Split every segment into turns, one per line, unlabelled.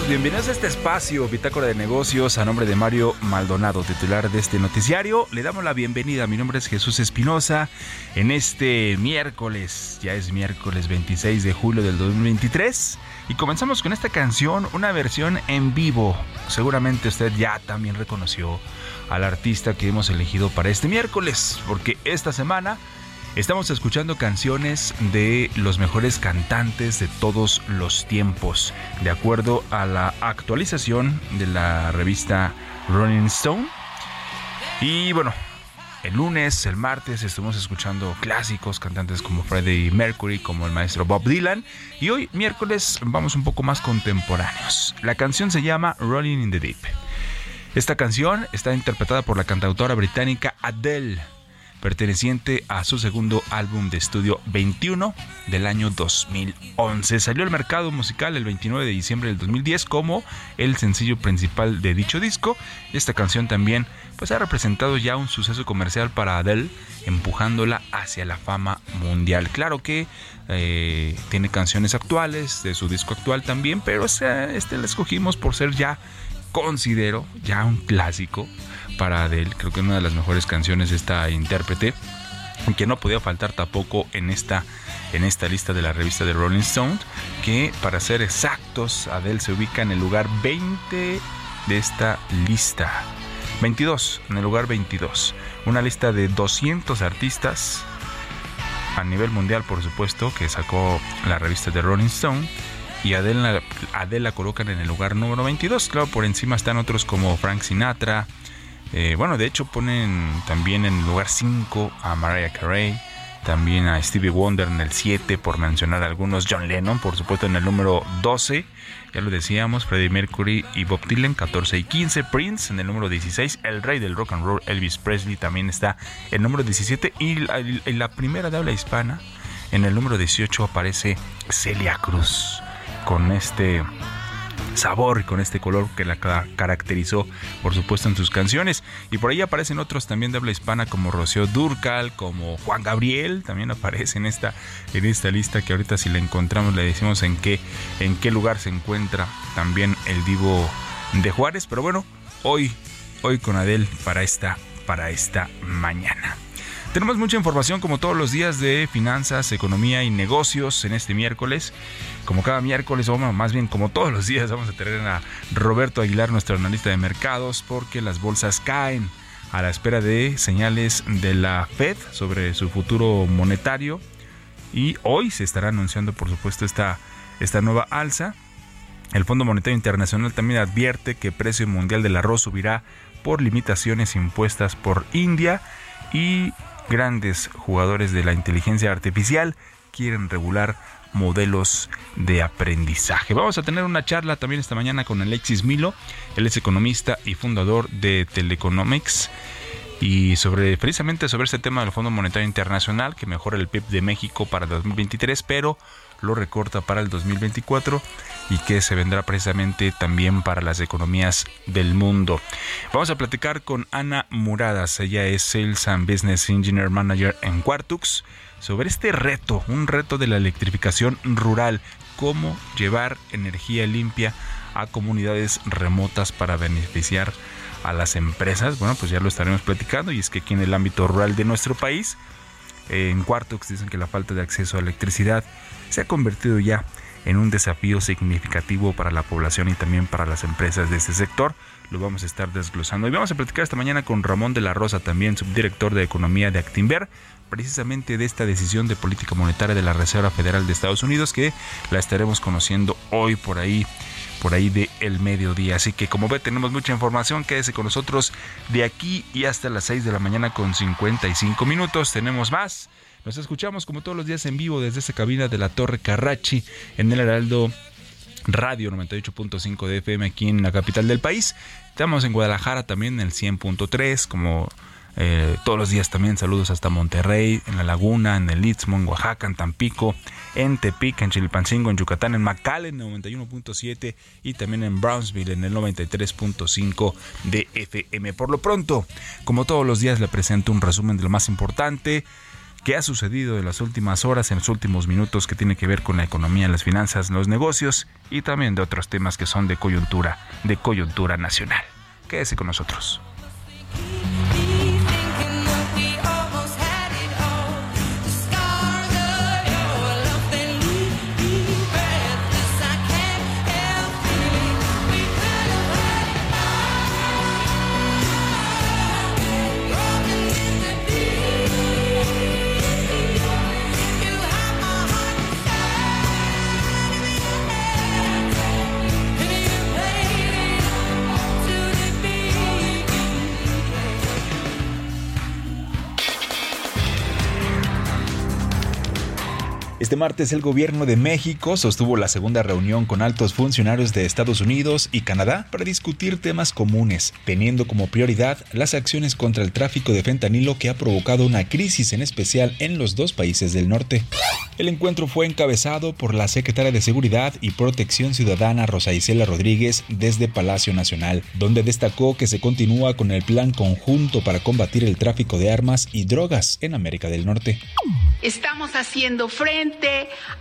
Bienvenidos a este espacio, Bitácora de Negocios, a nombre de Mario Maldonado, titular de este noticiario. Le damos la bienvenida, mi nombre es Jesús Espinosa, en este miércoles, ya es miércoles 26 de julio del 2023, y comenzamos con esta canción, una versión en vivo. Seguramente usted ya también reconoció al artista que hemos elegido para este miércoles, porque esta semana Estamos escuchando canciones de los mejores cantantes de todos los tiempos, de acuerdo a la actualización de la revista Rolling Stone. Y bueno, el lunes, el martes estuvimos escuchando clásicos, cantantes como Freddie Mercury, como el maestro Bob Dylan. Y hoy, miércoles, vamos un poco más contemporáneos. La canción se llama Rolling in the Deep. Esta canción está interpretada por la cantautora británica Adele perteneciente a su segundo álbum de estudio 21 del año 2011. Salió al mercado musical el 29 de diciembre del 2010 como el sencillo principal de dicho disco. Esta canción también pues ha representado ya un suceso comercial para Adele, empujándola hacia la fama mundial. Claro que eh, tiene canciones actuales de su disco actual también, pero este, este lo escogimos por ser ya considero ya un clásico para Adele. Creo que una de las mejores canciones esta intérprete, que no podía faltar tampoco en esta en esta lista de la revista de Rolling Stone, que para ser exactos, Adele se ubica en el lugar 20 de esta lista. 22, en el lugar 22. Una lista de 200 artistas a nivel mundial, por supuesto, que sacó la revista de Rolling Stone. Y Adele, Adele la colocan en el lugar número 22. Claro, por encima están otros como Frank Sinatra. Eh, bueno, de hecho ponen también en lugar 5 a Mariah Carey también a Stevie Wonder en el 7, por mencionar algunos, John Lennon, por supuesto, en el número 12, ya lo decíamos, Freddie Mercury y Bob Dylan, 14 y 15, Prince en el número 16, el rey del rock and roll, Elvis Presley, también está en el número 17, y en la primera de habla hispana, en el número 18 aparece Celia Cruz, con este sabor y con este color que la caracterizó, por supuesto, en sus canciones. Y por ahí aparecen otros también de habla hispana como Rocío Durcal, como Juan Gabriel, también aparece en esta, en esta lista que ahorita si la encontramos le decimos en qué, en qué lugar se encuentra también el divo de Juárez. Pero bueno, hoy, hoy con Adel para esta, para esta mañana. Tenemos mucha información como todos los días de finanzas, economía y negocios en este miércoles. Como cada miércoles, o más bien como todos los días, vamos a tener a Roberto Aguilar, nuestro analista de mercados, porque las bolsas caen a la espera de señales de la Fed sobre su futuro monetario. Y hoy se estará anunciando, por supuesto, esta, esta nueva alza. El Fondo Monetario Internacional también advierte que el precio mundial del arroz subirá por limitaciones impuestas por India y grandes jugadores de la inteligencia artificial quieren regular modelos de aprendizaje. Vamos a tener una charla también esta mañana con Alexis Milo, él es economista y fundador de Teleconomics y sobre precisamente sobre este tema del Fondo Monetario Internacional que mejora el PIB de México para 2023, pero lo recorta para el 2024 y que se vendrá precisamente también para las economías del mundo. Vamos a platicar con Ana Muradas, ella es Sales and Business Engineer Manager en Quartux, sobre este reto, un reto de la electrificación rural, cómo llevar energía limpia a comunidades remotas para beneficiar a las empresas. Bueno, pues ya lo estaremos platicando y es que aquí en el ámbito rural de nuestro país, en Quartux dicen que la falta de acceso a electricidad se ha convertido ya en un desafío significativo para la población y también para las empresas de este sector. Lo vamos a estar desglosando. Y vamos a platicar esta mañana con Ramón de la Rosa, también subdirector de Economía de Actinver, precisamente de esta decisión de política monetaria de la Reserva Federal de Estados Unidos, que la estaremos conociendo hoy por ahí por ahí de el mediodía. Así que como ve tenemos mucha información, quédese con nosotros de aquí y hasta las 6 de la mañana con 55 minutos. Tenemos más. Nos escuchamos como todos los días en vivo desde esa cabina de la Torre Carrachi en el Heraldo Radio 98.5 de FM aquí en la capital del país. Estamos en Guadalajara también en el 100.3 como eh, todos los días también saludos hasta Monterrey, en La Laguna, en el Istmo, en Oaxaca, en Tampico, en Tepic, en Chilpancingo, en Yucatán, en McAllen 91.7 y también en Brownsville en el 93.5 de FM. Por lo pronto, como todos los días le presento un resumen de lo más importante que ha sucedido en las últimas horas, en los últimos minutos que tiene que ver con la economía, las finanzas, los negocios y también de otros temas que son de coyuntura, de coyuntura nacional. Quédese con nosotros. Este martes el gobierno de México sostuvo la segunda reunión con altos funcionarios de Estados Unidos y Canadá para discutir temas comunes, teniendo como prioridad las acciones contra el tráfico de fentanilo que ha provocado una crisis en especial en los dos países del norte. El encuentro fue encabezado por la secretaria de Seguridad y Protección Ciudadana Rosa Isela Rodríguez desde Palacio Nacional, donde destacó que se continúa con el plan conjunto para combatir el tráfico de armas y drogas en América del Norte.
Estamos haciendo frente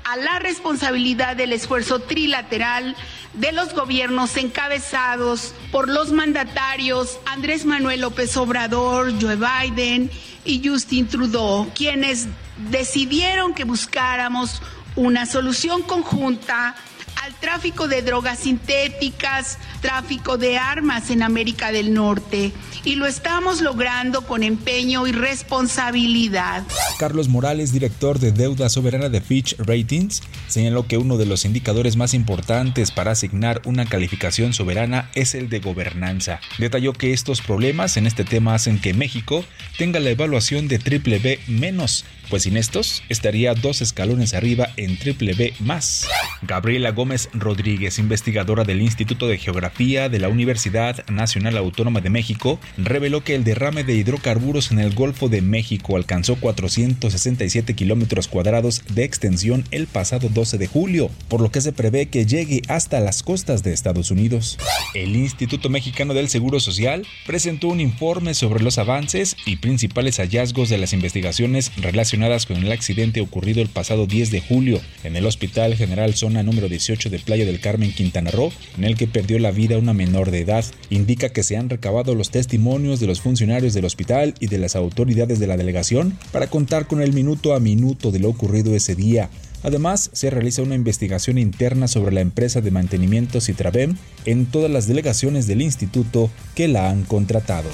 a la responsabilidad del esfuerzo trilateral de los gobiernos encabezados por los mandatarios Andrés Manuel López Obrador, Joe Biden, y Justin Trudeau, quienes decidieron que buscáramos una solución conjunta al tráfico de drogas sintéticas, tráfico de armas en América del Norte y lo estamos logrando con empeño y responsabilidad.
Carlos Morales, director de deuda soberana de Fitch Ratings, señaló que uno de los indicadores más importantes para asignar una calificación soberana es el de gobernanza. Detalló que estos problemas en este tema hacen que México tenga la evaluación de triple B menos, pues sin estos estaría dos escalones arriba en triple B más. Gabriela Gómez Rodríguez, investigadora del Instituto de Geografía de la Universidad Nacional Autónoma de México, reveló que el derrame de hidrocarburos en el Golfo de México alcanzó 467 kilómetros cuadrados de extensión el pasado 12 de julio, por lo que se prevé que llegue hasta las costas de Estados Unidos. El Instituto Mexicano del Seguro Social presentó un informe sobre los avances y principales hallazgos de las investigaciones relacionadas con el accidente ocurrido el pasado 10 de julio en el Hospital General Zona número 18 de Playa del Carmen, Quintana Roo, en el que perdió la vida una menor de edad. Indica que se han recabado los testimonios de los funcionarios del hospital y de las autoridades de la delegación para contar con el minuto a minuto de lo ocurrido ese día. Además, se realiza una investigación interna sobre la empresa de mantenimiento Citravem en todas las delegaciones del instituto que la han contratado.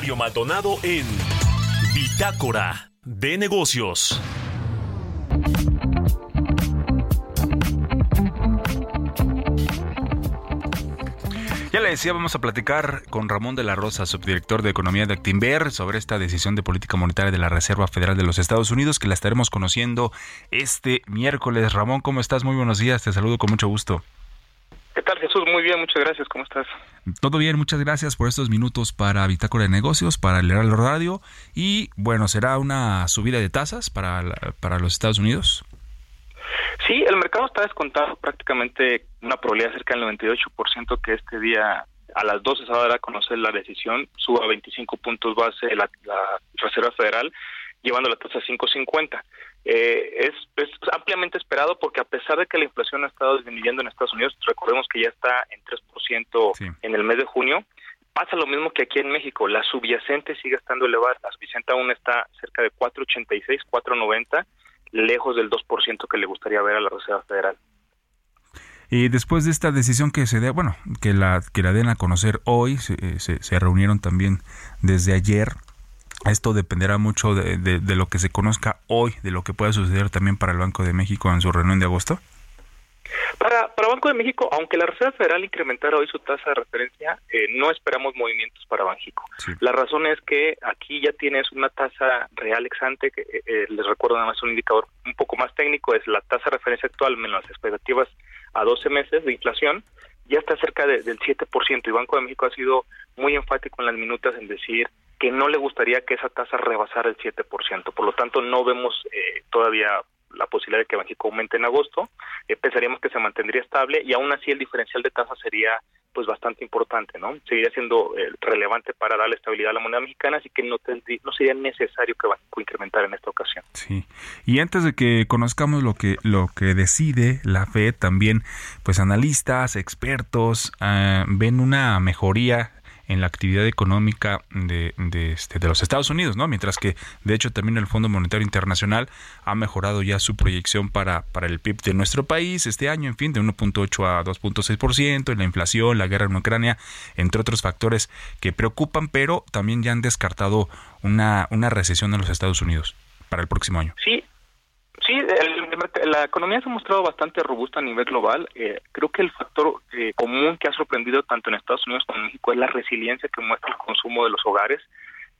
Mario Maldonado en Bitácora de Negocios.
Ya le decía, vamos a platicar con Ramón de la Rosa, subdirector de Economía de Actinver, sobre esta decisión de política monetaria de la Reserva Federal de los Estados Unidos, que la estaremos conociendo este miércoles. Ramón, ¿cómo estás? Muy buenos días, te saludo con mucho gusto.
¿Qué tal, Jesús? Muy bien, muchas gracias. ¿Cómo estás?
Todo bien, muchas gracias por estos minutos para Bitácora de Negocios, para el Heraldo Radio. Y bueno, ¿será una subida de tasas para, para los Estados Unidos?
Sí, el mercado está descontado prácticamente una probabilidad cerca del 98% que este día a las 12 se va a dar a conocer la decisión, suba 25 puntos base la, Reserva Federal, llevando la tasa a 5.50. Eh, es, es, ampliamente esperado porque a pesar de que la inflación ha estado disminuyendo en Estados Unidos, recordemos que ya está en 3% en el mes de junio, pasa lo mismo que aquí en México, la subyacente sigue estando elevada, la subyacente aún está cerca de 4.86, 4.90 lejos del 2% que le gustaría ver a la Reserva Federal.
Y después de esta decisión que se dé, bueno, que la, que la den a conocer hoy, se, se, reunieron también desde ayer. Esto dependerá mucho de, de, lo que se conozca hoy, de lo que pueda suceder también para el Banco de México en su reunión de agosto.
Para, para Banco de México, aunque la Reserva Federal incrementara hoy su tasa de referencia, eh, no esperamos movimientos para Banjico. La razón es que aquí ya tienes una tasa real exante, que eh, eh, les recuerdo nada más un indicador un poco más técnico, es la tasa de referencia actual menos las expectativas a 12 meses de inflación, ya está cerca del 7% y Banco de México ha sido muy enfático en las minutas en decir que no le gustaría que esa tasa rebasara el 7%. Por lo tanto, no vemos todavía la posibilidad de que Banxico aumente en agosto, eh, pensaríamos que se mantendría estable y aún así el diferencial de tasa sería pues bastante importante, ¿no? Seguiría siendo eh, relevante para darle estabilidad a la moneda mexicana, así que no, no sería necesario que Banxico incrementara en esta ocasión.
Sí. Y antes de que conozcamos lo que lo que decide la Fed, también pues analistas, expertos ah, ven una mejoría en la actividad económica de, de, este, de los Estados Unidos, ¿no? Mientras que, de hecho, también el Fondo Monetario Internacional ha mejorado ya su proyección para, para el PIB de nuestro país este año, en fin, de 1.8 a 2.6%, y la inflación, la guerra en Ucrania, entre otros factores que preocupan, pero también ya han descartado una, una recesión en los Estados Unidos para el próximo año.
Sí, Sí, la economía se ha mostrado bastante robusta a nivel global. Eh, creo que el factor eh, común que ha sorprendido tanto en Estados Unidos como en México es la resiliencia que muestra el consumo de los hogares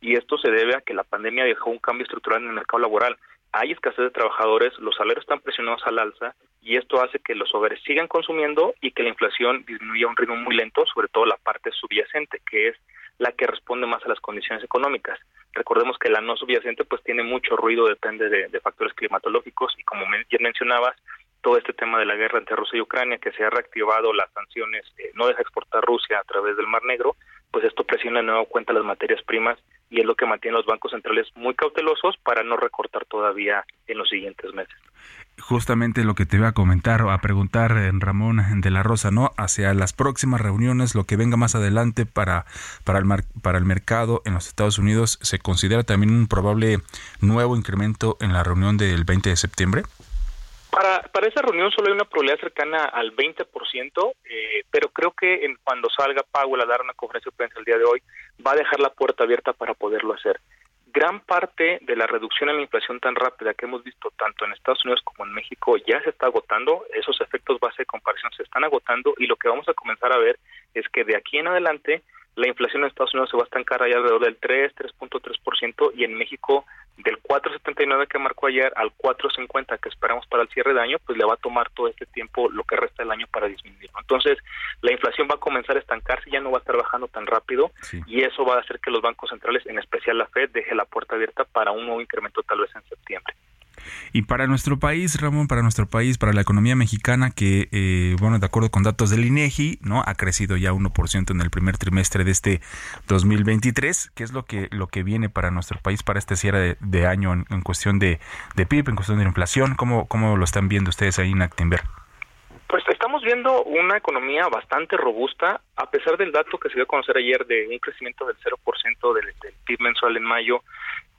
y esto se debe a que la pandemia dejó un cambio estructural en el mercado laboral. Hay escasez de trabajadores, los salarios están presionados al alza y esto hace que los hogares sigan consumiendo y que la inflación disminuya a un ritmo muy lento, sobre todo la parte subyacente, que es la que responde más a las condiciones económicas. Recordemos que la no subyacente pues tiene mucho ruido, depende de, factores climatológicos y como ya mencionabas, todo este tema de la guerra entre Rusia y Ucrania, que se ha reactivado las sanciones, eh, no deja exportar Rusia a través del Mar Negro, pues esto presiona de nuevo cuenta las materias primas y es lo que mantiene los bancos centrales muy cautelosos para no recortar todavía en los siguientes meses.
Justamente lo que te iba a comentar a preguntar, en eh, Ramón de la Rosa, ¿no? Hacia las próximas reuniones, lo que venga más adelante para, para, el, para el mercado en los Estados Unidos, ¿se considera también un probable nuevo incremento en la reunión del 20 de septiembre?
Para, para esa reunión solo hay una probabilidad cercana al 20%, eh, pero creo que en, cuando salga Powell a dar una conferencia de prensa el día de hoy, va a dejar la puerta abierta para poderlo hacer gran parte de la reducción en la inflación tan rápida que hemos visto tanto en Estados Unidos como en México ya se está agotando, esos efectos base de comparación se están agotando y lo que vamos a comenzar a ver es que de aquí en adelante la inflación en Estados Unidos se va a estancar allá alrededor del 3, 3.3% y en México del 4.79 que marcó ayer al 4.50 que esperamos para el cierre de año, pues le va a tomar todo este tiempo lo que resta del año para disminuir. Entonces, la inflación va a comenzar a estancarse, ya no va a estar bajando tan rápido y eso va a hacer que los bancos centrales, en especial la Fed, deje la puerta abierta para un nuevo incremento tal vez en septiembre.
Y para nuestro país, Ramón, para nuestro país, para la economía mexicana, que, eh, bueno, de acuerdo con datos del INEGI, ¿no? Ha crecido ya 1% en el primer trimestre de este 2023. ¿Qué es lo que, lo que viene para nuestro país para este cierre de, año en, cuestión de, de, PIB, en cuestión de inflación? ¿Cómo, ¿Cómo lo están viendo ustedes ahí en Actinver?
Pues estamos viendo una economía bastante robusta, a pesar del dato que se dio a conocer ayer de un crecimiento del 0% del, del PIB mensual en mayo.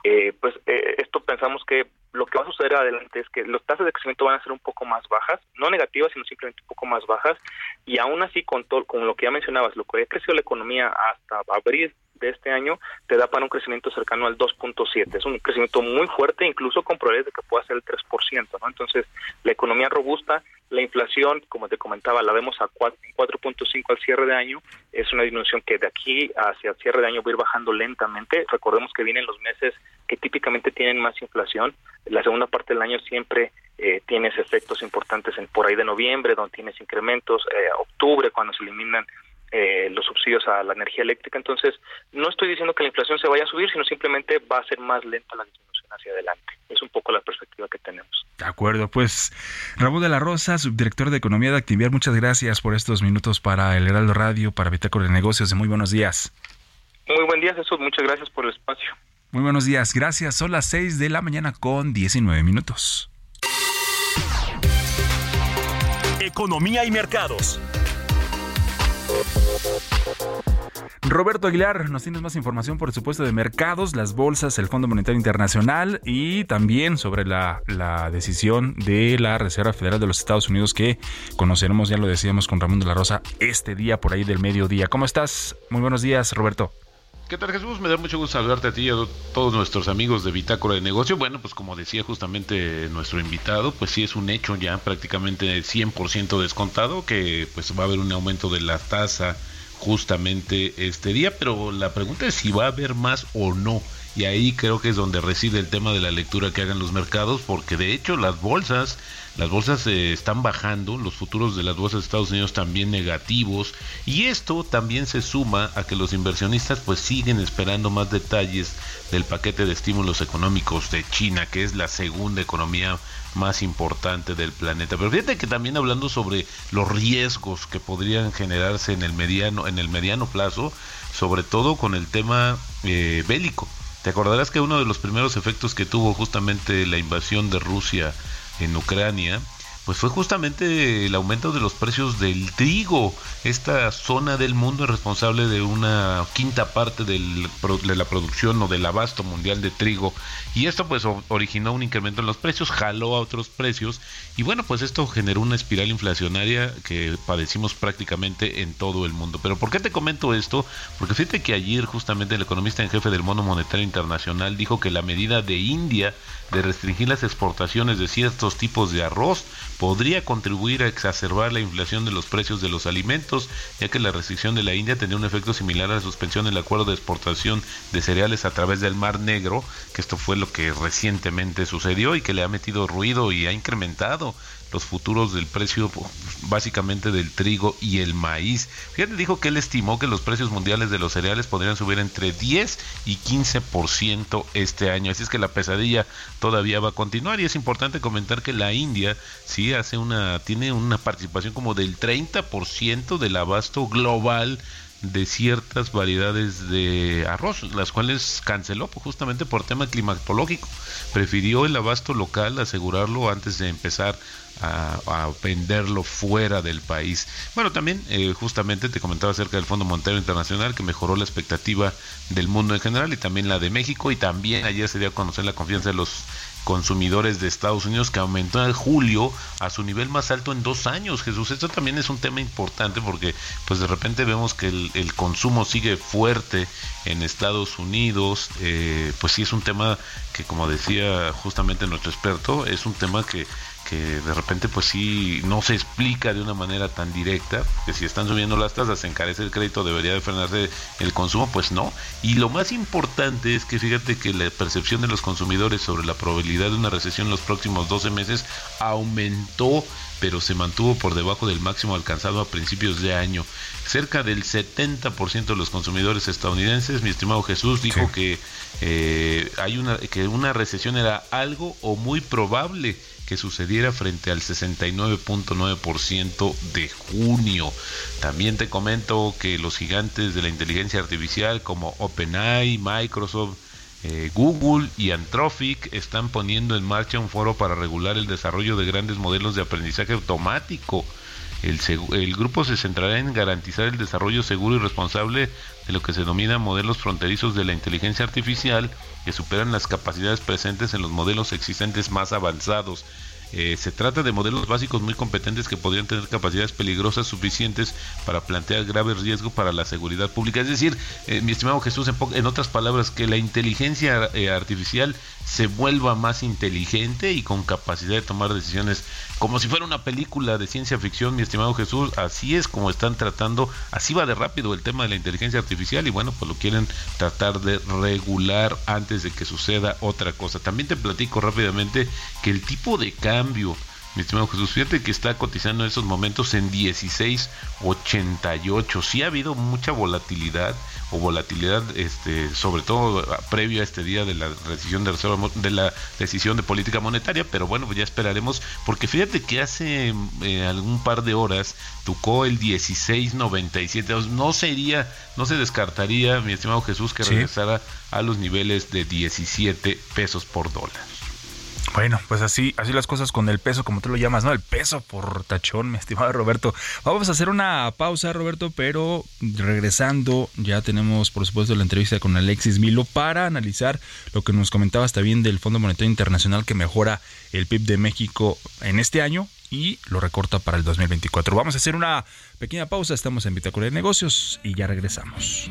Eh, pues eh, esto pensamos que lo que va a suceder adelante es que las tasas de crecimiento van a ser un poco más bajas, no negativas, sino simplemente un poco más bajas, y aún así, con, todo, con lo que ya mencionabas, lo que ha crecido la economía hasta abril de este año, te da para un crecimiento cercano al 2.7. Es un crecimiento muy fuerte, incluso con probabilidades de que pueda ser el 3%, ¿no? Entonces, la economía robusta, la inflación, como te comentaba, la vemos a 4.5 al cierre de año, es una disminución que de aquí hacia el cierre de año va a ir bajando lentamente. Recordemos que vienen los meses que típicamente tienen más inflación, la segunda parte del año siempre eh, tienes efectos importantes en por ahí de noviembre, donde tienes incrementos, eh, octubre, cuando se eliminan eh, los subsidios a la energía eléctrica. Entonces, no estoy diciendo que la inflación se vaya a subir, sino simplemente va a ser más lenta la disminución hacia adelante. Es un poco la perspectiva que tenemos.
De acuerdo, pues Ramón de la Rosa, subdirector de Economía de Activiar, muchas gracias por estos minutos para el Heraldo Radio, para Bitácora de Negocios. Muy buenos días.
Muy buen día, Jesús. Muchas gracias por el espacio.
Muy buenos días, gracias. Son las 6 de la mañana con 19 minutos.
Economía y mercados.
Roberto Aguilar, nos tienes más información, por supuesto, de mercados, las bolsas, el Fondo Monetario Internacional y también sobre la, la, decisión de la Reserva Federal de los Estados Unidos que conoceremos, ya lo decíamos con Ramón de la Rosa, este día por ahí del mediodía. ¿Cómo estás? Muy buenos días, Roberto.
¿Qué tal Jesús? Me da mucho gusto saludarte a ti y a todos nuestros amigos de Bitácora de Negocio. Bueno, pues como decía justamente nuestro invitado, pues sí es un hecho ya prácticamente 100% descontado que pues va a haber un aumento de la tasa justamente este día, pero la pregunta es si va a haber más o no. Y ahí creo que es donde reside el tema de la lectura que hagan los mercados, porque de hecho las bolsas las bolsas eh, están bajando, los futuros de las bolsas de Estados Unidos también negativos y esto también se suma a que los inversionistas pues siguen esperando más detalles del paquete de estímulos económicos de China, que es la segunda economía más importante del planeta. Pero fíjate que también hablando sobre los riesgos que podrían generarse en el mediano en el mediano plazo, sobre todo con el tema eh, bélico. Te acordarás que uno de los primeros efectos que tuvo justamente la invasión de Rusia en Ucrania, pues fue justamente el aumento de los precios del trigo. Esta zona del mundo es responsable de una quinta parte de la producción o del abasto mundial de trigo. Y esto pues originó un incremento en los precios, jaló a otros precios. Y bueno, pues esto generó una espiral inflacionaria que padecimos prácticamente en todo el mundo. Pero ¿por qué te comento esto? Porque fíjate que ayer justamente el economista en jefe del Mono Monetario Internacional dijo que la medida de India de restringir las exportaciones de ciertos tipos de arroz podría contribuir a exacerbar la inflación de los precios de los alimentos, ya que la restricción de la India tendría un efecto similar a la suspensión del acuerdo de exportación de cereales a través del Mar Negro, que esto fue lo que recientemente sucedió y que le ha metido ruido y ha incrementado los futuros del precio básicamente del trigo y el maíz. Fíjate, dijo que él estimó que los precios mundiales de los cereales podrían subir entre 10 y 15% este año. Así es que la pesadilla todavía va a continuar y es importante comentar que la India sí hace una tiene una participación como del 30% del abasto global de ciertas variedades de arroz, las cuales canceló justamente por tema climatológico. Prefirió el abasto local, asegurarlo antes de empezar a, venderlo fuera del país. Bueno, también eh, justamente te comentaba acerca del Fondo Monetario Internacional que mejoró la expectativa del mundo en general y también la de México y también ayer se dio a conocer la confianza de los consumidores de Estados Unidos que aumentó en julio a su nivel más alto en dos años. Jesús, esto también es un tema importante porque pues de repente vemos que el, consumo sigue fuerte en Estados Unidos. Eh, pues sí es un tema que como decía justamente nuestro experto, es un tema que que de repente pues sí no se explica de una manera tan directa, que si están subiendo las tasas, se encarece el crédito, debería de frenarse el consumo, pues no. Y lo más importante es que fíjate que la percepción de los consumidores sobre la probabilidad de una recesión en los próximos 12 meses aumentó, pero se mantuvo por debajo del máximo alcanzado a principios de año. Cerca del 70% de los consumidores estadounidenses, mi estimado Jesús, dijo que eh, hay una que una recesión era algo o muy probable sucediera frente al 69.9% de junio. También te comento que los gigantes de la inteligencia artificial como OpenAI, Microsoft, eh, Google y Anthropic están poniendo en marcha un foro para regular el desarrollo de grandes modelos de aprendizaje automático. El, grupo se centrará en garantizar el desarrollo seguro y responsable de lo que se denomina modelos fronterizos de la inteligencia artificial que superan las capacidades presentes en los modelos existentes más avanzados. Eh, se trata de modelos básicos muy competentes que podrían tener capacidades peligrosas suficientes para plantear graves riesgos para la seguridad pública. Es decir, eh, mi estimado Jesús, en, otras palabras, que la inteligencia eh, artificial se vuelva más inteligente y con capacidad de tomar decisiones como si fuera una película de ciencia ficción, mi estimado Jesús, así es como están tratando, así va de rápido el tema de la inteligencia artificial y bueno, pues lo quieren tratar de regular antes de que suceda otra cosa. También te platico rápidamente que el tipo de cambio mi estimado Jesús, fíjate que está cotizando en estos momentos en 16.88. Sí ha habido mucha volatilidad o volatilidad, este, sobre todo previo a este día de la decisión de reserva, de la decisión de política monetaria, pero bueno, pues ya esperaremos, porque fíjate que hace eh, algún par de horas tocó el 16.97. No sería, no se descartaría, mi estimado Jesús, que regresara a los niveles de 17 pesos por dólar.
Bueno, pues así, así las cosas con el peso, como tú lo llamas, ¿no? El peso por tachón, mi estimado Roberto. Vamos a hacer una pausa, Roberto, pero regresando, ya tenemos, por supuesto, la entrevista con Alexis Milo para analizar lo que nos comentabas también del Fondo Monetario Internacional que mejora el PIB de México en este año y lo recorta para el 2024. Vamos a hacer una pequeña pausa, estamos en Bitácora de Negocios y ya regresamos.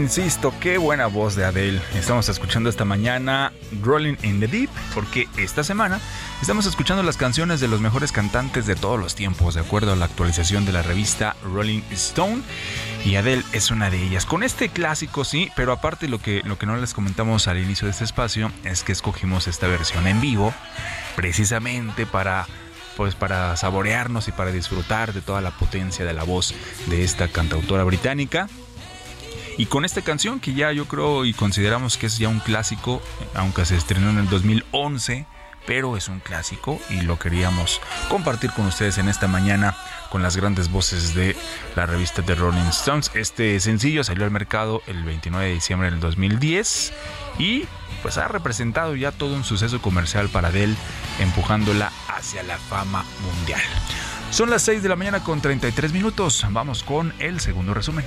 Insisto, qué buena voz de Adele. Estamos escuchando esta mañana Rolling in the Deep, porque esta semana estamos escuchando las canciones de los mejores cantantes de todos los tiempos, de acuerdo a la actualización de la revista Rolling Stone. Y Adele es una de ellas. Con este clásico, sí, pero aparte lo que, lo que no les comentamos al inicio de este espacio es que escogimos esta versión en vivo, precisamente para pues para saborearnos y para disfrutar de toda la potencia de la voz de esta cantautora británica. Y con esta canción que ya yo creo y consideramos que es ya un clásico, aunque se estrenó en el 2011, pero es un clásico y lo queríamos compartir con ustedes en esta mañana con las grandes voces de la revista de Rolling Stones. Este sencillo salió al mercado el 29 de diciembre del 2010 y pues ha representado ya todo un suceso comercial para Adele, empujándola hacia la fama mundial. Son las 6 de la mañana con 33 minutos. Vamos con el segundo resumen.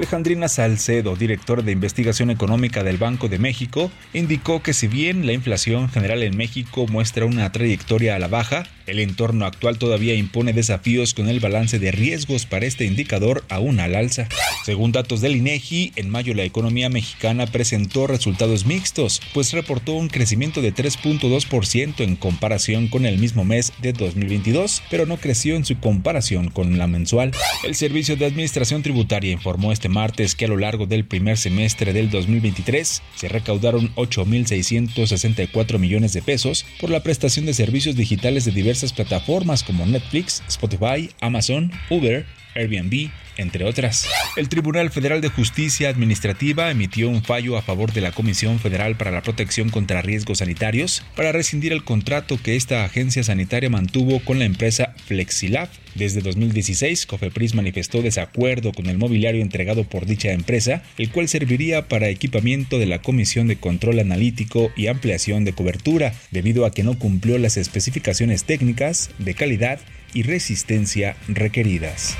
Alejandrina Salcedo, directora de investigación económica del Banco de México, indicó que si bien la inflación general en México muestra una trayectoria a la baja, el entorno actual todavía impone desafíos con el balance de riesgos para este indicador aún al alza. Según datos del INEGI, en mayo la economía mexicana presentó resultados mixtos, pues reportó un crecimiento de 3.2% en comparación con el mismo mes de 2022, pero no creció en su comparación con la mensual. El Servicio de Administración Tributaria informó este martes que a lo largo del primer semestre del 2023 se recaudaron 8.664 millones de pesos por la prestación de servicios digitales de diversas plataformas como Netflix, Spotify, Amazon, Uber, Airbnb, entre otras. El Tribunal Federal de Justicia Administrativa emitió un fallo a favor de la Comisión Federal para la Protección contra Riesgos Sanitarios para rescindir el contrato que esta agencia sanitaria mantuvo con la empresa Flexilab. Desde 2016, Cofepris manifestó desacuerdo con el mobiliario entregado por dicha empresa, el cual serviría para equipamiento de la Comisión de Control Analítico y Ampliación de Cobertura, debido a que no cumplió las especificaciones técnicas, de calidad y resistencia requeridas.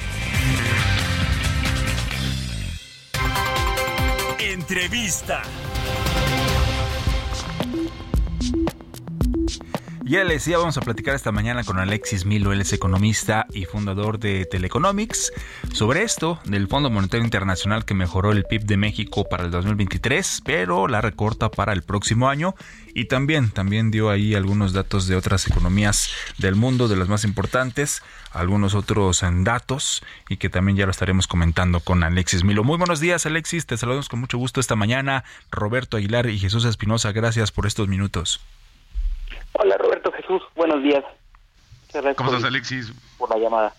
Entrevista.
Ya les decía, vamos a platicar esta mañana con Alexis Milo, él es economista y fundador de Teleconomics, sobre esto del Fondo Monetario Internacional que mejoró el PIB de México para el 2023, pero la recorta para el próximo año. Y también, también dio ahí algunos datos de otras economías del mundo, de las más importantes, algunos otros datos y que también ya lo estaremos comentando con Alexis Milo. Muy buenos días, Alexis, te saludamos con mucho gusto esta mañana. Roberto Aguilar y Jesús Espinosa, gracias por estos minutos.
Hola Roberto Jesús, buenos días.
¿Cómo estás Alexis?
Por la llamada.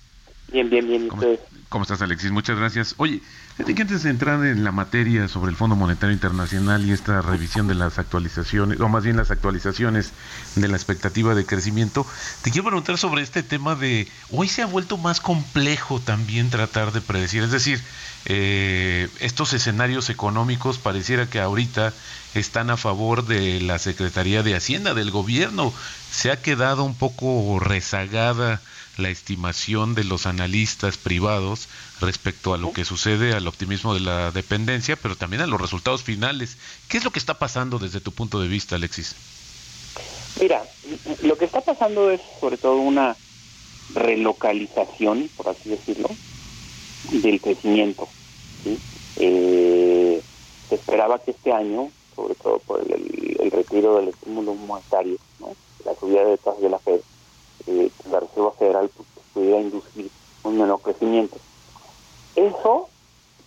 Bien, bien, bien.
¿Cómo, cómo estás, Alexis? Muchas gracias. Oye, fíjate que antes de entrar en la materia sobre el Fondo Monetario Internacional y esta revisión de las actualizaciones, o más bien las actualizaciones de la expectativa de crecimiento, te quiero preguntar sobre este tema de, hoy se ha vuelto más complejo también tratar de predecir, es decir, eh, estos escenarios económicos pareciera que ahorita están a favor de la Secretaría de Hacienda, del gobierno. Se ha quedado un poco rezagada la estimación de los analistas privados respecto a lo que sucede al optimismo de la dependencia, pero también a los resultados finales. ¿Qué es lo que está pasando desde tu punto de vista, Alexis?
Mira, lo que está pasando es sobre todo una relocalización, por así decirlo, del crecimiento. Eh, se esperaba que este año, sobre todo por el, el- retiro del estímulo monetario, la subida de tasas de la Fed, eh, la Reserva Federal pues, pudiera inducir un menor crecimiento. Eso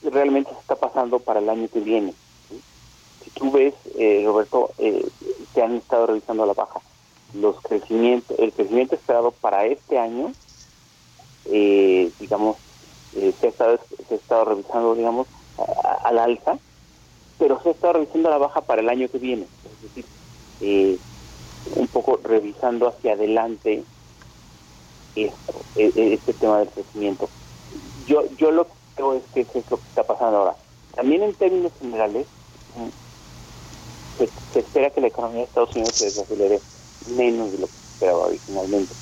realmente se está pasando para el año que viene. Si tú ves, eh, Roberto, eh, se han estado revisando la baja los crecimientos, el crecimiento esperado para este año, eh, digamos, eh, se, ha estado, se ha estado revisando, digamos, a- a- al alza, pero se ha estado revisando a la baja para el año que viene. Es decir, eh, un poco revisando hacia adelante esto, e- e- este tema del crecimiento. Yo, yo lo que creo es que eso es lo que está pasando ahora. También en términos generales, mm, se, se espera que la economía de Estados Unidos se desacelere menos de lo que se esperaba originalmente.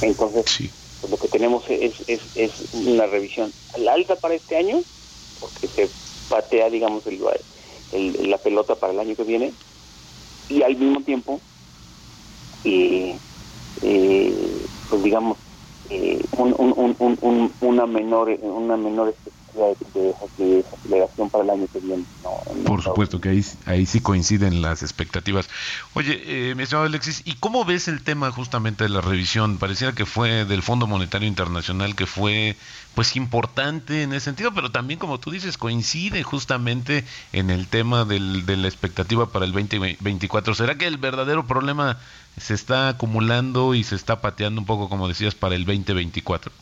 Entonces. Pues lo que tenemos es, es, es una revisión al alta para este año, porque se patea, digamos, el, el- la pelota para el año que viene, y al mismo tiempo, eh, eh, pues digamos, eh, un, un, un, un- un- una menor una menor de, desaceleración para el año que viene.
Por supuesto que ahí, ahí sí coinciden las expectativas. Oye, eh, mi estimado Alexis, ¿y cómo ves el tema justamente de la revisión? Pareciera que fue del Fondo Monetario Internacional, que fue pues importante en ese sentido, pero también como tú dices, coincide justamente en el tema del, de la expectativa para el 2024. ¿Será que el verdadero problema se está acumulando y se está pateando un poco, como decías, para el 2024?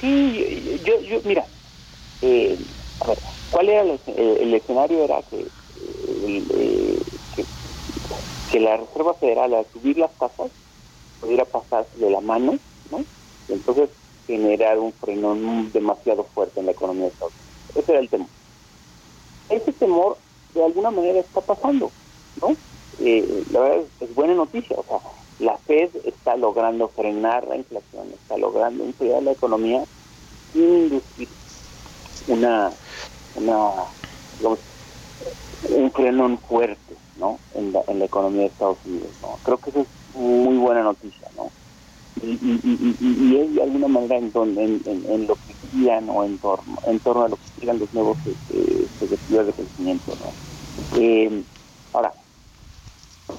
Sí, yo, yo mira, eh, a ver, ¿cuál era el, el escenario? Era que, eh, el, eh, que, que la Reserva Federal al subir las tasas pudiera pasar de la mano, ¿no? Y entonces generar un frenón demasiado fuerte en la economía de Estados Unidos. Ese era el temor. Ese temor de alguna manera está pasando, ¿no? Eh, la verdad es, es buena noticia, o sea, la Fed está logrando frenar la inflación, está logrando enfriar la economía sin inducir una, un frenón fuerte, ¿no? En la, en la economía de Estados Unidos, ¿no? Creo que eso es muy buena noticia, ¿no? Y, y, y, y- es de alguna manera en, donde, en, lo que giran o en torno, en torno a lo que giran los nuevos este, expectativas de crecimiento, ¿no? Eh, ahora,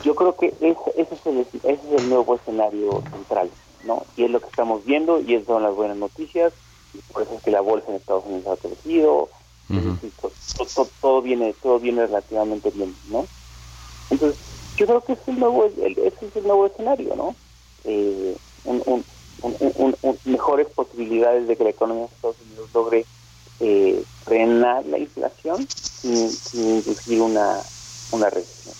yo creo que ese, ese, es el, ese es el nuevo escenario central, ¿no? Y es lo que estamos viendo y esas son las buenas noticias. Y por eso es que la bolsa en Estados Unidos ha crecido. es
Ujú.
decir, to- to- to- todo, viene todo viene relativamente bien, ¿no? Entonces, yo creo que es el nuevo, el- ese es el nuevo escenario, ¿no? Eh, un, un, un- un- un- mejores posibilidades de que la economía de Estados Unidos logre eh, frenar la inflación sin, sin inducir una, una recesión.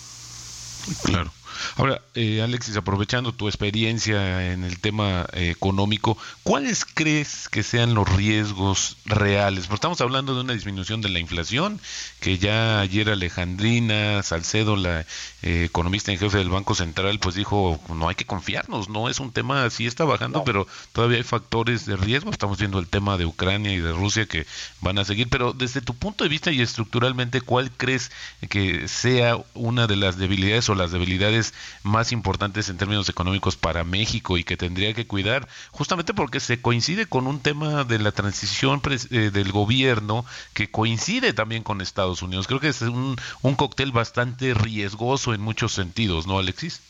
Claro. Ahora, eh, Alexis, aprovechando tu experiencia en el tema eh, económico, ¿cuáles crees que sean los riesgos reales? Porque estamos hablando de una disminución de la inflación, que ya ayer Alejandrina Salcedo, la eh, economista en jefe del Banco Central, pues dijo, no hay que confiarnos, no es un tema, sí está bajando, pero todavía hay factores de riesgo. Estamos viendo el tema de Ucrania y de Rusia que van a seguir, pero desde tu punto de vista y estructuralmente, ¿cuál crees que sea una de las debilidades o las debilidades más importantes en términos económicos para México y que tendría que cuidar, justamente porque se coincide con un tema de la transición eh, del gobierno que coincide también con Estados Unidos. Creo que es un, un cóctel bastante riesgoso en muchos sentidos, ¿no, Alexis?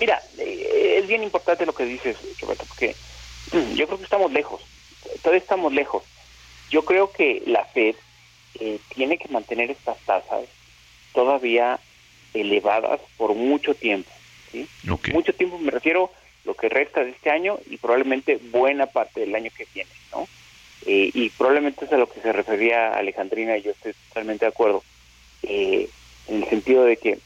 Mira, eh, es bien importante lo que dices, Roberto, porque yo creo que estamos lejos, todavía estamos lejos. Yo creo que la Fed eh, tiene que mantener estas tasas todavía elevadas por mucho tiempo. ¿sí? Mucho tiempo me refiero lo que resta de este año y probablemente buena parte del año que viene, ¿no? Eh, y probablemente es a lo que se refería Alejandrina y yo estoy totalmente de acuerdo, eh, en el sentido de que,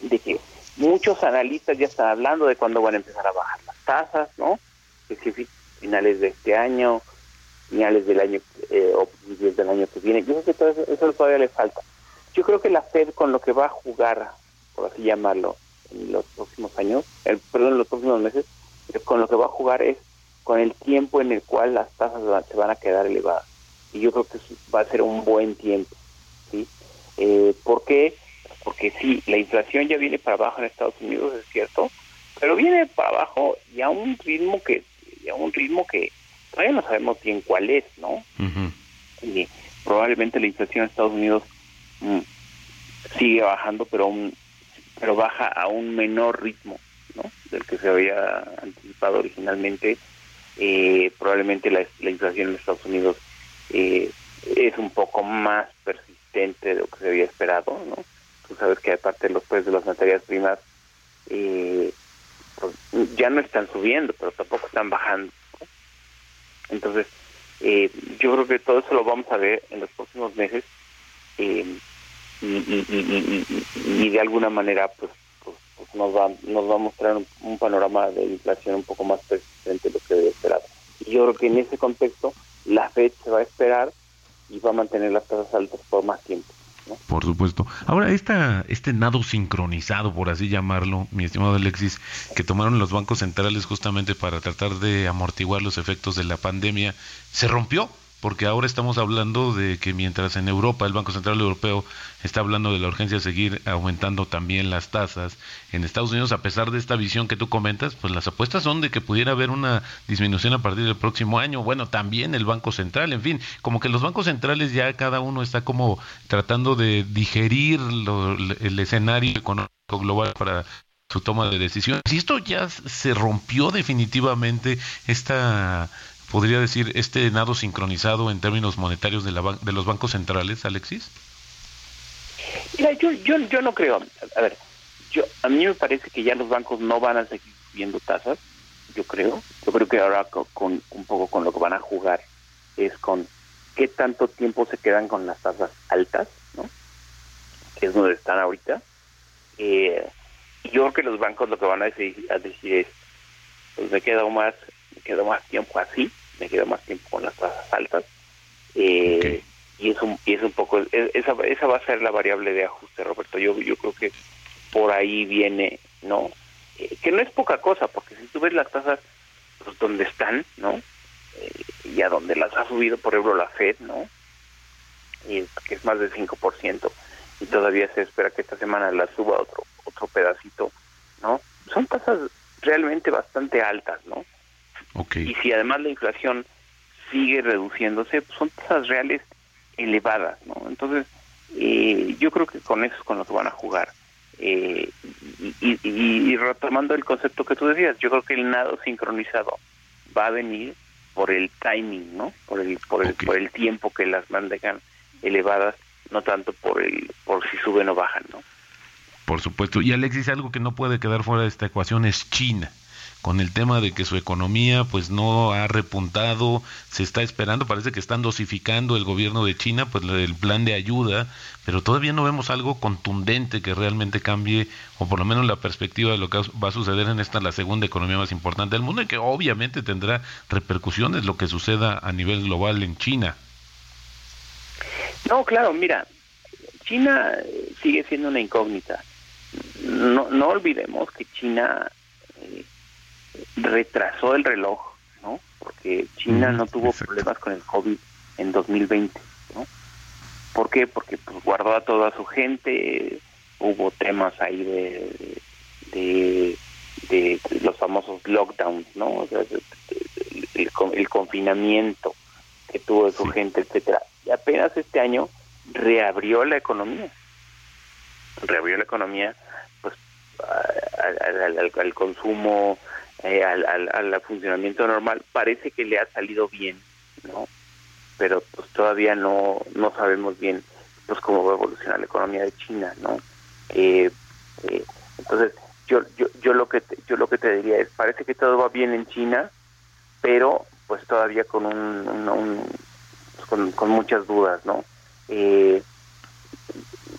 de que muchos analistas ya están hablando de cuándo van a empezar a bajar las tasas, ¿no? Que si finales de este año, finales del año eh, o del año que viene. Yo creo que todo eso, eso todavía le falta. Yo creo que la Fed con lo que va a jugar, por así llamarlo, en los próximos años, el, perdón, en los próximos meses, eh, con lo que va a jugar es con el tiempo en el cual las tasas se van a quedar elevadas. Y yo creo que va a ser un buen tiempo. ¿sí? Eh, ¿Por qué? Porque sí, la inflación ya viene para abajo en Estados Unidos, es cierto, pero viene para abajo y a un ritmo que, y a un ritmo que todavía no sabemos bien cuál es, ¿no? Y probablemente la inflación en Estados Unidos sigue bajando, pero pero baja a un menor ritmo, ¿no? Del que se había anticipado originalmente. Eh, probablemente la, la inflación en Estados Unidos eh, es un poco más persistente de lo que se había esperado, ¿no? Tú sabes que aparte los precios de las materias primas eh, pues, ya no están subiendo, pero tampoco están bajando. ¿no? Entonces, eh, yo creo que todo eso lo vamos a ver en los próximos meses eh, y, de alguna manera pues, pues, pues nos va nos va a mostrar un, panorama de inflación un poco más persistente de lo que había esperado. Y yo creo que en ese contexto la Fed se va a esperar y va a mantener las tasas altas por más tiempo.
Por supuesto. Ahora, esta, este nado sincronizado, por así llamarlo, mi estimado Alexis, que tomaron los bancos centrales justamente para tratar de amortiguar los efectos de la pandemia, se rompió, porque ahora estamos hablando de que mientras en Europa el Banco Central Europeo está hablando de la urgencia de seguir aumentando también las tasas, en Estados Unidos, a pesar de esta visión que tú comentas, pues las apuestas son de que pudiera haber una disminución a partir del próximo año, bueno, también el Banco Central, en fin, como que los bancos centrales ya cada uno está como tratando de digerir el escenario económico global para su toma de decisiones. Si esto ya se rompió definitivamente esta podría decir este nado sincronizado en términos monetarios de, la de los bancos centrales, Alexis?
Mira, yo, yo, no creo. A ver, yo a mí me parece que ya los bancos no van a seguir subiendo tasas. Yo creo. Yo creo que ahora co- con, un poco con lo que van a jugar es con qué tanto tiempo se quedan con las tasas altas, ¿no? Que es donde están ahorita. Eh, yo creo que los bancos lo que van a decir, a decir es, pues me quedo más, me quedo más tiempo así, me quedo más tiempo con las tasas altas. Eh, y es un y es un poco esa esa va a ser la variable de ajuste Roberto. Yo yo creo que por ahí viene no Eh, que no es poca cosa porque si tú ves las tasas pues donde están no Eh, y a donde las ha subido por ejemplo la Fed no y es- que es más del 5% y todavía se espera que esta semana la suba otro otro pedacito no son tasas realmente bastante altas no y si además la inflación sigue reduciéndose, pues son tasas reales elevadas, ¿no? Entonces, eh, yo creo que con eso es con lo que van a jugar. Eh, y, y- y- y retomando el concepto que tú decías, yo creo que el nado sincronizado va a venir por el timing, ¿no? Por el, por el, por el tiempo que las mantengan elevadas, no tanto por el, por si suben o bajan, ¿no?
Por supuesto. Y Alexis, algo que no puede quedar fuera de esta ecuación es China. Con el tema de que su economía pues no ha repuntado, se está esperando, parece que están dosificando el gobierno de China pues el plan de ayuda, pero todavía no vemos algo contundente que realmente cambie o por lo menos la perspectiva de lo que va a suceder en esta la segunda economía más importante del mundo y que obviamente tendrá repercusiones lo que suceda a nivel global en China.
No, claro, mira, China eh, sigue siendo una incógnita. No, no olvidemos que China retrasó el reloj, ¿no? Porque China no tuvo problemas con el COVID en 2020, ¿no? ¿Por qué? Porque pues, guardó a toda su gente, hubo temas ahí de, de, de los famosos lockdowns, ¿no? O sea, el, el confinamiento que tuvo de su gente, etcétera. Y apenas este año reabrió la economía. Reabrió la economía, pues, al consumo, eh, al, al- al funcionamiento normal. Parece que le ha salido bien, ¿no? Pero pues todavía no, no sabemos bien pues cómo va a evolucionar la economía de China, ¿no? Eh, eh, entonces, yo, yo, yo lo que te, yo lo que te diría es, parece que todo va bien en China, pero pues todavía con un, un- con, con muchas dudas, ¿no? Eh,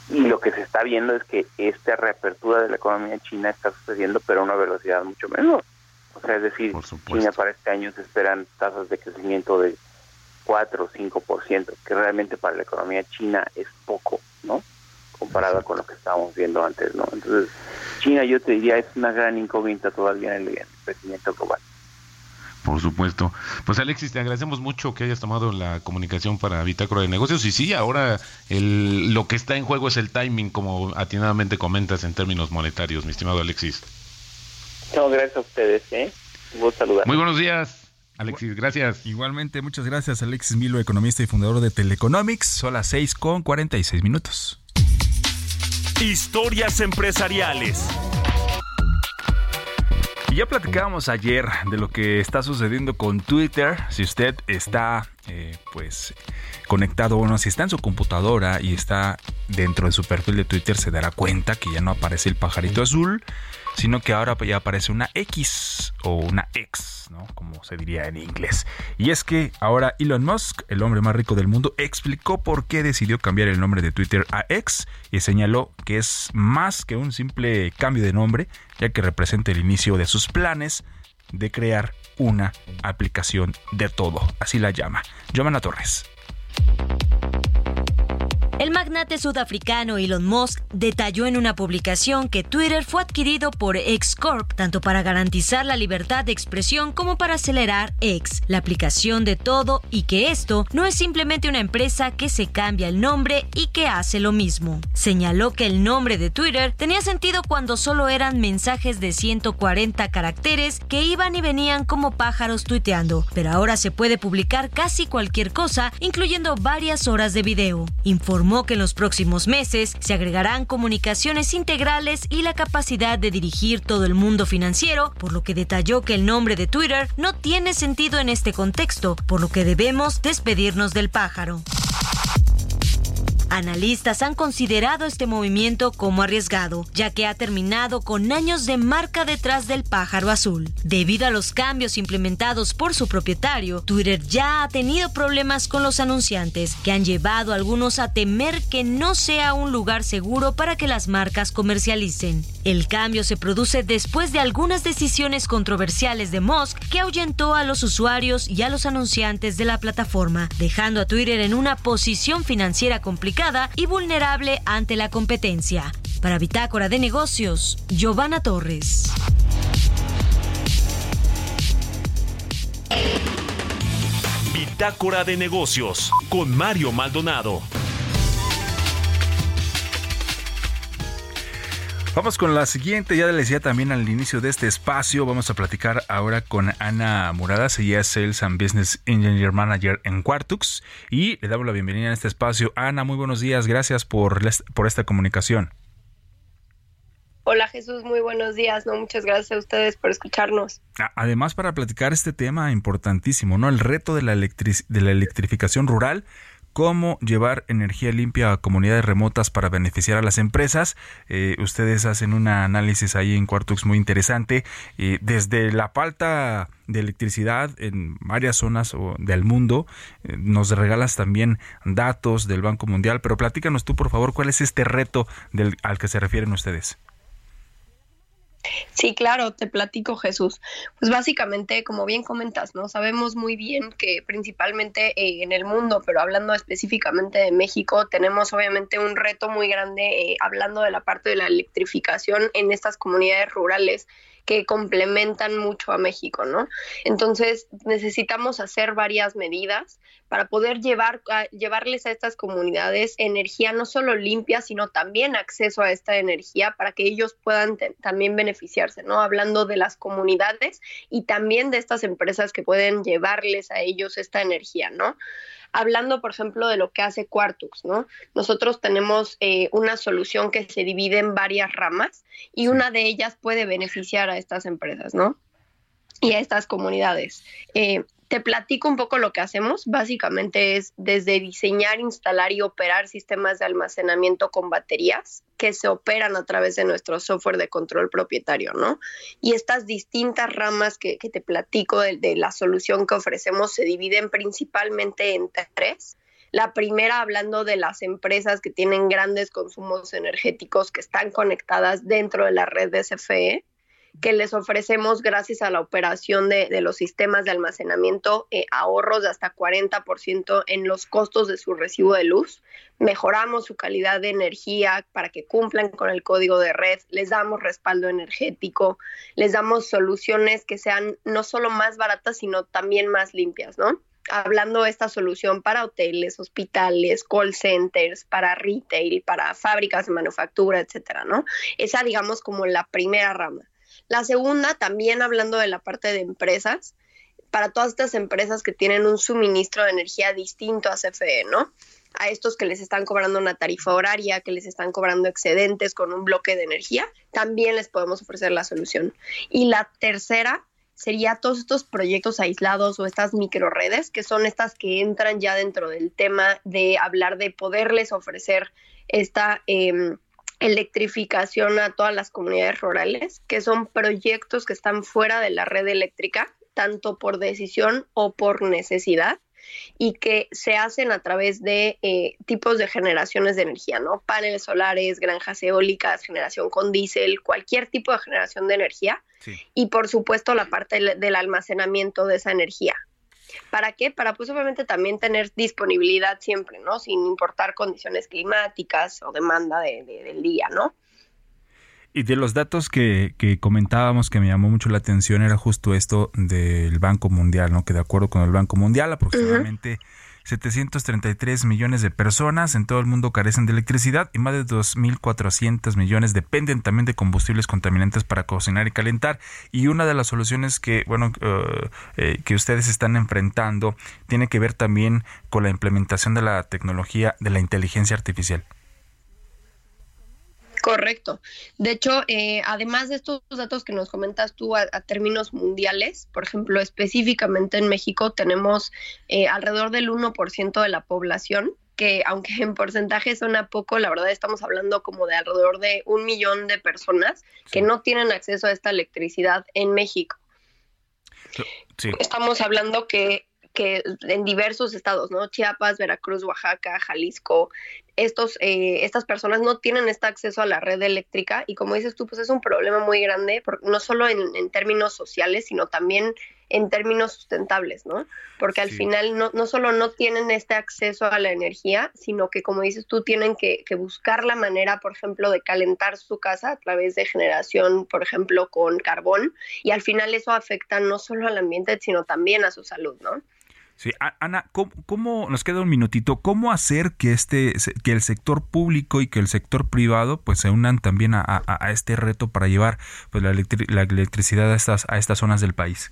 y lo que se está viendo es que esta reapertura de la economía china está sucediendo, pero a una velocidad mucho menor. O sea, es decir, China para este año se esperan tasas de crecimiento de 4 o 5%, que realmente para la economía china es poco, ¿no? Comparado con lo que estábamos viendo antes, ¿no? Entonces, China yo te diría es una gran incógnita todavía en el, en el crecimiento global.
Por supuesto. Pues Alexis, te agradecemos mucho que hayas tomado la comunicación para Bitácora de Negocios. Y sí, ahora el, lo que está en juego es el timing, como atinadamente comentas en términos monetarios, mi estimado Alexis.
No, gracias a ustedes, ¿eh? Un gusto saludar.
Muy buenos días, Alexis. Gracias.
Igualmente, muchas gracias, Alexis Milo, economista y fundador de Teleconomics. Son las 6 con 46 minutos.
Historias empresariales.
Y ya platicábamos ayer de lo que está sucediendo con Twitter. Si usted está, eh, pues, conectado, bueno, si está en su computadora y está dentro de su perfil de Twitter, se dará cuenta que ya no aparece el pajarito azul, sino que ahora ya aparece una X o una X, ¿no? Como se diría en inglés. Y es que ahora Elon Musk, el hombre más rico del mundo, explicó por qué decidió cambiar el nombre de Twitter a X y señaló que es más que un simple cambio de nombre, ya que representa el inicio de sus planes de crear una aplicación de todo, así la llama. Giovanna Torres. Thank you.
El magnate sudafricano Elon Musk detalló en una publicación que Twitter fue adquirido por X Corp tanto para garantizar la libertad de expresión como para acelerar X, la aplicación de todo, y que esto no es simplemente una empresa que se cambia el nombre y que hace lo mismo. Señaló que el nombre de Twitter tenía sentido cuando solo eran mensajes de 140 caracteres que iban y venían como pájaros tuiteando, pero ahora se puede publicar casi cualquier cosa, incluyendo varias horas de video. Informó que en los próximos meses se agregarán comunicaciones integrales y la capacidad de dirigir todo el mundo financiero, por lo que detalló que el nombre de Twitter no tiene sentido en este contexto, por lo que debemos despedirnos del pájaro. Analistas han considerado este movimiento como arriesgado, ya que ha terminado con años de marca detrás del pájaro azul. Debido a los cambios implementados por su propietario, Twitter ya ha tenido problemas con los anunciantes, que han llevado a algunos a temer que no sea un lugar seguro para que las marcas comercialicen. El cambio se produce después de algunas decisiones controversiales de Musk que ahuyentó a los usuarios y a los anunciantes de la plataforma, dejando a Twitter en una posición financiera complicada y vulnerable ante la competencia. Para Bitácora de Negocios, Giovanna Torres.
Bitácora de negocios con Mario Maldonado.
Vamos con la siguiente, ya le decía también al inicio de este espacio, vamos a platicar ahora con Ana Muradas, ella es Sales and Business Engineer Manager en Quartux y le damos la bienvenida en este espacio. Ana, muy buenos días, gracias por, les- por esta comunicación.
Hola Jesús, muy buenos días. No, muchas gracias a ustedes por escucharnos.
A- Además, para platicar este tema importantísimo, ¿no? El reto de la, electric- de la electrificación rural, cómo llevar energía limpia a comunidades remotas para beneficiar a las empresas. Eh, ustedes hacen un análisis ahí en Quartux muy interesante, eh, desde la falta de electricidad en varias zonas del mundo. eh, nos regalas también datos del Banco Mundial, pero platícanos tú, por favor, cuál es este reto del, al que se refieren ustedes.
Sí, claro, te platico Jesús. Pues básicamente, como bien comentas, ¿no? Sabemos muy bien que principalmente eh, en el mundo, pero hablando específicamente de México, tenemos obviamente un reto muy grande eh, hablando de la parte de la electrificación en estas comunidades rurales que complementan mucho a México, ¿no? Entonces necesitamos hacer varias medidas para poder llevar, llevarles a estas comunidades energía no solo limpia, sino también acceso a esta energía para que ellos puedan también beneficiarse, ¿no? Hablando de las comunidades y también de estas empresas que pueden llevarles a ellos esta energía, ¿no? Hablando, por ejemplo, de lo que hace Quartux, ¿no? Nosotros tenemos eh, una solución que se divide en varias ramas y una de ellas puede beneficiar a estas empresas, ¿no? Y a estas comunidades. Eh, Te platico un poco lo que hacemos. Básicamente es desde diseñar, instalar y operar sistemas de almacenamiento con baterías que se operan a través de nuestro software de control propietario, ¿no? Y estas distintas ramas que, te platico de, de la solución que ofrecemos se dividen principalmente en tres. La primera, hablando de las empresas que tienen grandes consumos energéticos que están conectadas dentro de la red de CFE, que les ofrecemos gracias a la operación de, de los sistemas de almacenamiento eh, ahorros de hasta 40% en los costos de su recibo de luz. Mejoramos su calidad de energía para que cumplan con el código de red, les damos respaldo energético, les damos soluciones que sean no solo más baratas, sino también más limpias, ¿no? hablando de esta solución para hoteles, hospitales, call centers, para retail, para fábricas de manufactura, etcétera, ¿no? Esa, digamos, como la primera rama. La segunda, también hablando de la parte de empresas, para todas estas empresas que tienen un suministro de energía distinto a CFE, ¿no? A estos que les están cobrando una tarifa horaria, que les están cobrando excedentes con un bloque de energía, también les podemos ofrecer la solución. Y la tercera sería todos estos proyectos aislados o estas microredes, que son estas que entran ya dentro del tema de hablar de poderles ofrecer esta eh, electrificación a todas las comunidades rurales, que son proyectos que están fuera de la red eléctrica, tanto por decisión o por necesidad y que se hacen a través de eh, tipos de generaciones de energía, ¿no? Paneles solares, granjas eólicas, generación con diésel, cualquier tipo de generación de energía.
Sí.
Y por supuesto la parte del, del almacenamiento de esa energía. ¿Para qué? Para pues obviamente también tener disponibilidad siempre, ¿no? Sin importar condiciones climáticas o demanda de, de, del día, ¿no?
Y de los datos que, que, comentábamos que me llamó mucho la atención era justo esto del Banco Mundial, ¿no? Que de acuerdo con el Banco Mundial aproximadamente uh -huh. 733 millones de personas en todo el mundo carecen de electricidad y más de 2.400 millones dependen también de combustibles contaminantes para cocinar y calentar. Y una de las soluciones que, bueno, uh, eh, que ustedes están enfrentando tiene que ver también con la implementación de la tecnología de la inteligencia artificial.
Correcto. De hecho, eh, además de estos datos que nos comentas tú a, a, términos mundiales, por ejemplo, específicamente en México tenemos eh, alrededor del 1% de la población que aunque en porcentaje suena poco, la verdad estamos hablando como de alrededor de un millón de personas sí. que no tienen acceso a esta electricidad en México. Sí. Estamos hablando que que en diversos estados, ¿no? Chiapas, Veracruz, Oaxaca, Jalisco, estos, eh, estas personas no tienen este acceso a la red eléctrica y como dices tú, pues es un problema muy grande, no solo en, en términos sociales, sino también en términos sustentables, ¿no? Porque al sí. final no, no solo no tienen este acceso a la energía, sino que, como dices tú, tienen que, que, buscar la manera, por ejemplo, de calentar su casa a través de generación, por ejemplo, con carbón, y al final eso afecta no solo al ambiente, sino también a su salud, ¿no?
Sí, Ana, ¿cómo, ¿cómo, nos queda un minutito? ¿Cómo hacer que este, que el sector público y que el sector privado, pues, se unan también a, este reto para llevar, pues, la, la electricidad a estas, a estas zonas del país?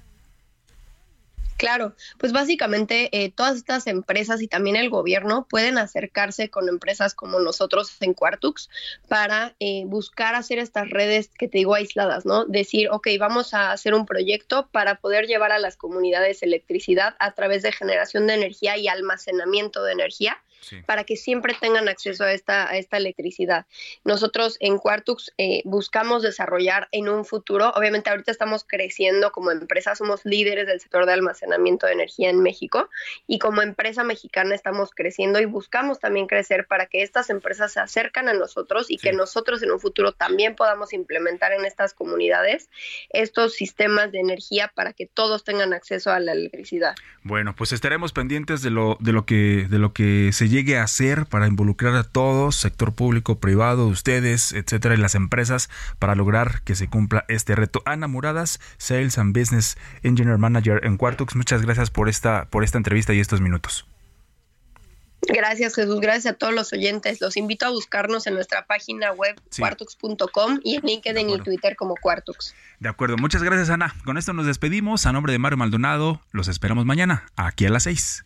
Claro, pues básicamente eh, todas estas empresas y también el gobierno pueden acercarse con empresas como nosotros en Quartux para eh, buscar hacer estas redes que te digo aisladas, ¿no? Decir, ok, vamos a hacer un proyecto para poder llevar a las comunidades electricidad a través de generación de energía y almacenamiento de energía Sí. para que siempre tengan acceso a esta, a esta electricidad. Nosotros en Quartux eh, buscamos desarrollar en un futuro, obviamente ahorita estamos creciendo como empresa, somos líderes del sector de almacenamiento de energía en México y como empresa mexicana estamos creciendo y buscamos también crecer para que estas empresas se acercan a nosotros y sí. que nosotros en un futuro también podamos implementar en estas comunidades estos sistemas de energía para que todos tengan acceso a la electricidad.
Bueno, pues estaremos pendientes de lo, de lo que de lo que se llegue a hacer para involucrar a todos, sector público, privado, ustedes, etcétera, y las empresas para lograr que se cumpla este reto. Ana Muradas, Sales and Business Engineer Manager en Quartux, muchas gracias por esta, por esta entrevista y estos minutos.
Gracias Jesús, gracias a todos los oyentes. Los invito a buscarnos en nuestra página web sí. quartux.com y en LinkedIn y Twitter como Quartux.
De acuerdo, muchas gracias Ana. Con esto nos despedimos. A nombre de Mario Maldonado, los esperamos mañana, aquí a las 6.